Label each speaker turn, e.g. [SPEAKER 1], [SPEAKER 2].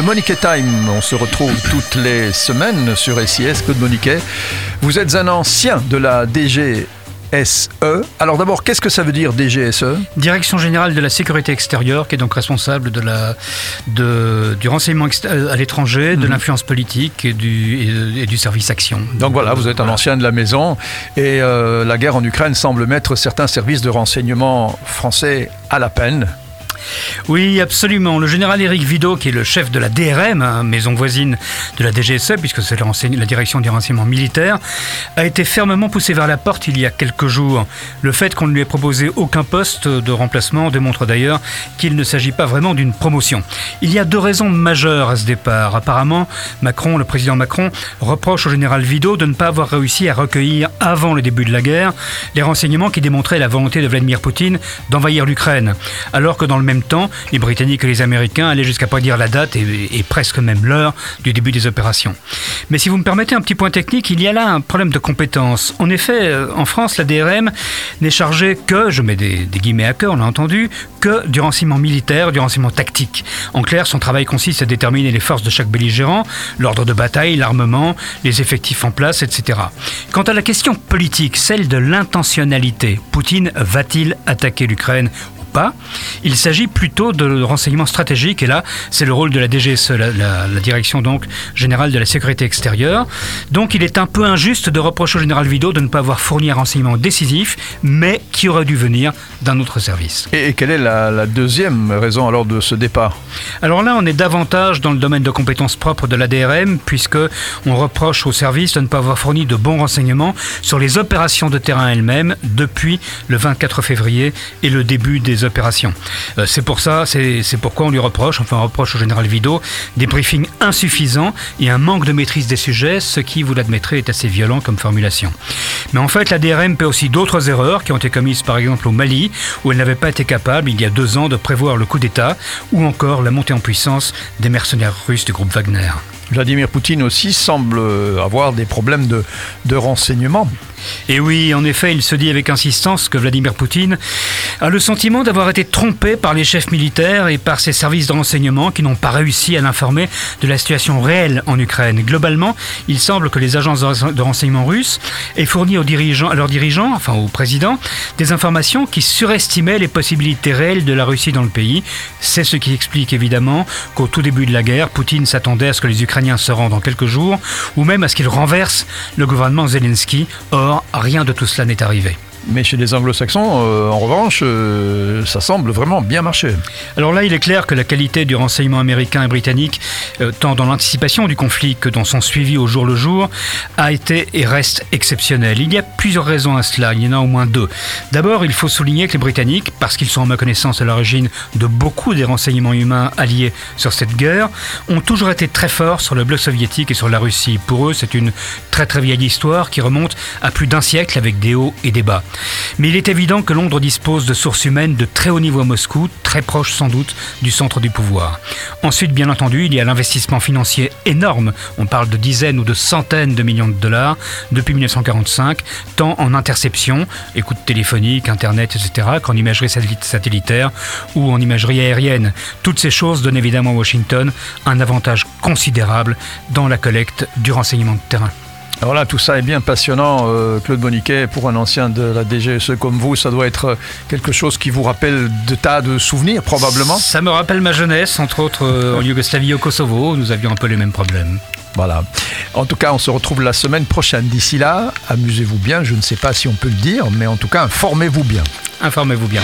[SPEAKER 1] le Monique Time. On se retrouve toutes les semaines sur SIS, Claude Moniquet. Vous êtes un ancien de la DG SE. Alors d'abord, qu'est-ce que ça veut dire DGSE
[SPEAKER 2] Direction générale de la sécurité extérieure, qui est donc responsable de la, de, du renseignement à l'étranger, de mhm. l'influence politique et du, et, du, service action.
[SPEAKER 1] Donc voilà, vous êtes un ancien de la maison et euh, la guerre en Ukraine semble mettre certains services de renseignement français à la peine.
[SPEAKER 2] Oui, absolument. Le général Éric Vidot, qui est le chef de la DRM, hein, maison voisine de la DGSE, puisque c'est la direction des renseignements militaires, a été fermement poussé vers la porte il y a quelques jours. Le fait qu'on ne lui ait proposé aucun poste de remplacement démontre d'ailleurs qu'il ne s'agit pas vraiment d'une promotion. Il y a deux raisons majeures à ce départ. Apparemment, Macron, le président Macron, reproche au général Vidot de ne pas avoir réussi à recueillir avant le début de la guerre les renseignements qui démontraient la volonté de Vladimir Poutine d'envahir l'Ukraine, alors que dans le même temps, les Britanniques et les Américains allaient jusqu'à prédire la date et, presque même l'heure du début des opérations. Mais si vous me permettez un petit point technique, il y a là un problème de compétence. En effet, euh, en France, la DRM n'est chargée que, je mets des, guillemets à cœur, on l'a entendu, que du renseignement militaire, du renseignement tactique. En clair, son travail consiste à déterminer les forces de chaque belligérant, l'ordre de bataille, l'armement, les effectifs en place, etc. Quant à la question politique, celle de l'intentionnalité, Poutine va-t-il attaquer l'Ukraine pas. Il s'agit plutôt de renseignements stratégiques et là, c'est le rôle de la DGSE, la, direction donc générale de la sécurité extérieure. Donc il est un peu injuste de reprocher au général Vido de ne pas avoir fourni un renseignement décisif, mais qui aurait dû venir d'un autre service.
[SPEAKER 1] Et, quelle est la, deuxième raison alors de ce départ?
[SPEAKER 2] Alors là, on est davantage dans le domaine de compétences propres de la DRM, puisque on reproche au service de ne pas avoir fourni de bons renseignements sur les opérations de terrain elles-mêmes depuis le 24 février et le début des Euh, c'est pour ça, c'est pourquoi on lui reproche, enfin on reproche au général Vido, des briefings insuffisants et un manque de maîtrise des sujets, ce qui, vous l'admettrez, est assez violent comme formulation. Mais en fait, la DRM paie aussi d'autres erreurs qui ont été commises par exemple au Mali, où elle n'avait pas été capable, il y a deux ans, de prévoir le coup d'État, ou encore la montée en puissance des mercenaires russes du groupe Wagner.
[SPEAKER 1] Vladimir Poutine aussi semble avoir des problèmes de, de renseignement.
[SPEAKER 2] Et oui, en effet, il se dit avec insistance que Vladimir Poutine a le sentiment d'avoir été trompé par les chefs militaires et par ses services de renseignement qui n'ont pas réussi à l'informer de la situation réelle en Ukraine. Globalement, il semble que les agences de renseignement russes aient fourni aux dirigeants, à leurs dirigeants, enfin au président, des informations qui surestimaient les possibilités réelles de la Russie dans le pays. C'est ce qui explique évidemment qu'au tout début de la guerre, Poutine s'attendait à ce que les Ukrainiens se rendent en quelques jours, ou même à ce qu'ils renversent le gouvernement Zelensky. Or, rien de tout cela n'est arrivé.
[SPEAKER 1] Mais chez les anglo-saxons, euh, en revanche, euh, ça semble vraiment bien marcher.
[SPEAKER 2] Alors là, il est clair que la qualité du renseignement américain et britannique, euh, tant dans l'anticipation du conflit que dans son suivi au jour le jour, a été et reste exceptionnelle. Il y a plusieurs raisons à cela, il y en a au moins deux. D'abord, il faut souligner que les Britanniques, parce qu'ils sont en ma connaissance à l'origine de beaucoup des renseignements humains alliés sur cette guerre, ont toujours été très forts sur le bloc soviétique et sur la Russie. Pour eux, c'est une très très vieille histoire qui remonte à plus d'un siècle avec des hauts et des bas. Mais il est évident que Londres dispose de sources humaines de très haut niveau à Moscou, très proche sans doute du centre du pouvoir. Ensuite, bien entendu, il y a l'investissement financier énorme, on parle de dizaines ou de centaines de millions de dollars depuis 1945, tant en interception, écoute téléphonique, internet, etc., qu'en imagerie satellitaire ou en imagerie aérienne. Toutes ces choses donnent évidemment à Washington un avantage considérable dans la collecte du renseignement de terrain.
[SPEAKER 1] Alors là, tout ça est bien passionnant, euh, Claude Boniquet, pour un ancien de la DGSE comme vous, ça doit être quelque chose qui vous rappelle de tas de souvenirs, probablement
[SPEAKER 2] Ça me rappelle ma jeunesse, entre autres euh, en Yougoslavie, au Kosovo, nous avions un peu les mêmes problèmes.
[SPEAKER 1] Voilà. En tout cas, on se retrouve la semaine prochaine. D'ici là, amusez-vous bien, je ne sais pas si on peut le dire, mais en tout cas, informez-vous bien.
[SPEAKER 2] Informez-vous bien.